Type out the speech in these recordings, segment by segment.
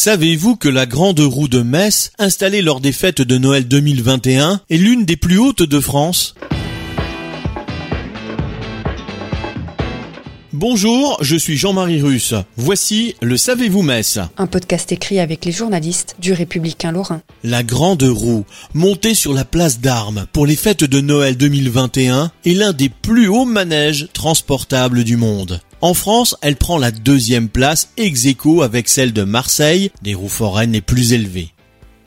Savez-vous que la grande roue de Metz, installée lors des fêtes de Noël 2021, est l'une des plus hautes de France? Bonjour, je suis Jean-Marie Russe. Voici le Savez-vous Metz Un podcast écrit avec les journalistes du Républicain Lorrain. La grande roue, montée sur la place d'armes pour les fêtes de Noël 2021, est l'un des plus hauts manèges transportables du monde. En France, elle prend la deuxième place ex aequo avec celle de Marseille, des roues foraines les plus élevées.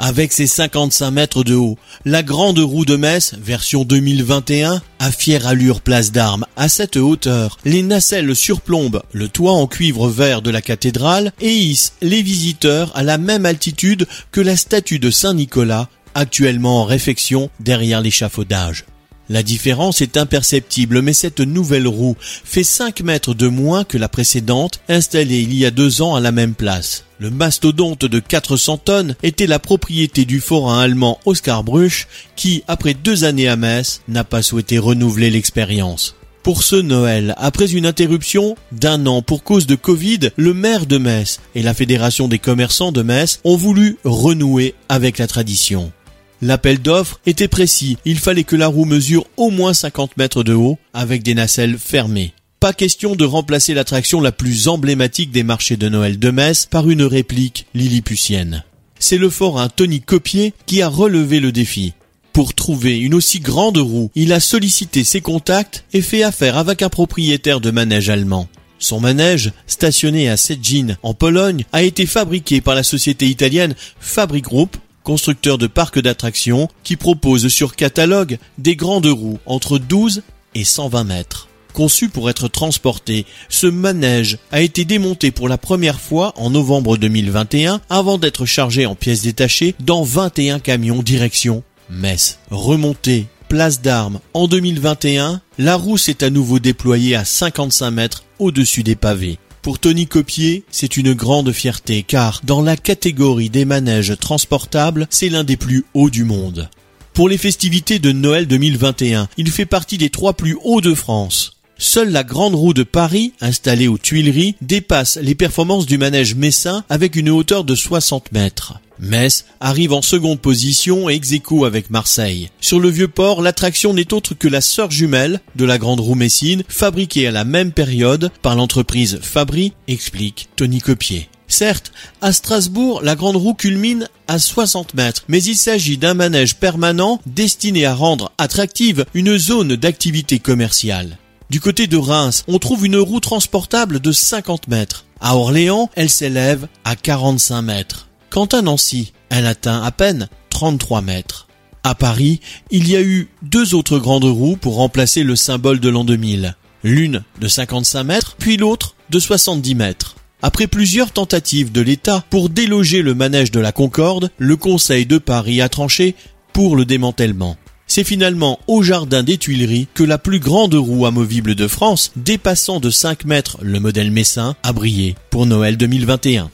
Avec ses 55 mètres de haut, la grande roue de Metz, version 2021, a fière allure place d'armes. À cette hauteur, les nacelles surplombent le toit en cuivre vert de la cathédrale et hissent les visiteurs à la même altitude que la statue de Saint-Nicolas, actuellement en réfection derrière l'échafaudage. La différence est imperceptible, mais cette nouvelle roue fait 5 mètres de moins que la précédente, installée il y a deux ans à la même place. Le mastodonte de 400 tonnes était la propriété du forain allemand Oskar Bruch, qui, après deux années à Metz, n'a pas souhaité renouveler l'expérience. Pour ce Noël, après une interruption d'un an pour cause de Covid, le maire de Metz et la Fédération des commerçants de Metz ont voulu renouer avec la tradition. L'appel d'offres était précis, il fallait que la roue mesure au moins 50 mètres de haut avec des nacelles fermées. Pas question de remplacer l'attraction la plus emblématique des marchés de Noël de Metz par une réplique lilliputienne. C'est le forain Tony Copier qui a relevé le défi. Pour trouver une aussi grande roue, il a sollicité ses contacts et fait affaire avec un propriétaire de manège allemand. Son manège, stationné à Sedjin en Pologne, a été fabriqué par la société italienne Fabric Group constructeur de parcs d'attractions qui propose sur catalogue des grandes roues entre 12 et 120 mètres. Conçu pour être transporté, ce manège a été démonté pour la première fois en novembre 2021 avant d'être chargé en pièces détachées dans 21 camions direction Metz. Remonté place d'armes en 2021, la roue s'est à nouveau déployée à 55 mètres au-dessus des pavés. Pour Tony Copier, c'est une grande fierté car dans la catégorie des manèges transportables, c'est l'un des plus hauts du monde. Pour les festivités de Noël 2021, il fait partie des trois plus hauts de France. Seule la grande roue de Paris, installée aux Tuileries, dépasse les performances du manège messin avec une hauteur de 60 mètres. Metz arrive en seconde position ex avec Marseille. Sur le vieux port, l'attraction n'est autre que la sœur jumelle de la grande roue messine, fabriquée à la même période par l'entreprise Fabry, explique Tony Copier. Certes, à Strasbourg, la grande roue culmine à 60 mètres, mais il s'agit d'un manège permanent destiné à rendre attractive une zone d'activité commerciale. Du côté de Reims, on trouve une roue transportable de 50 mètres. À Orléans, elle s'élève à 45 mètres. Quant à Nancy, elle atteint à peine 33 mètres. À Paris, il y a eu deux autres grandes roues pour remplacer le symbole de l'an 2000. L'une de 55 mètres, puis l'autre de 70 mètres. Après plusieurs tentatives de l'État pour déloger le manège de la Concorde, le Conseil de Paris a tranché pour le démantèlement. C'est finalement au Jardin des Tuileries que la plus grande roue amovible de France, dépassant de 5 mètres le modèle Messin, a brillé pour Noël 2021.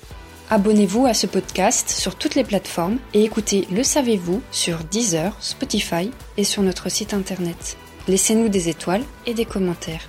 Abonnez-vous à ce podcast sur toutes les plateformes et écoutez Le Savez-vous sur Deezer, Spotify et sur notre site internet. Laissez-nous des étoiles et des commentaires.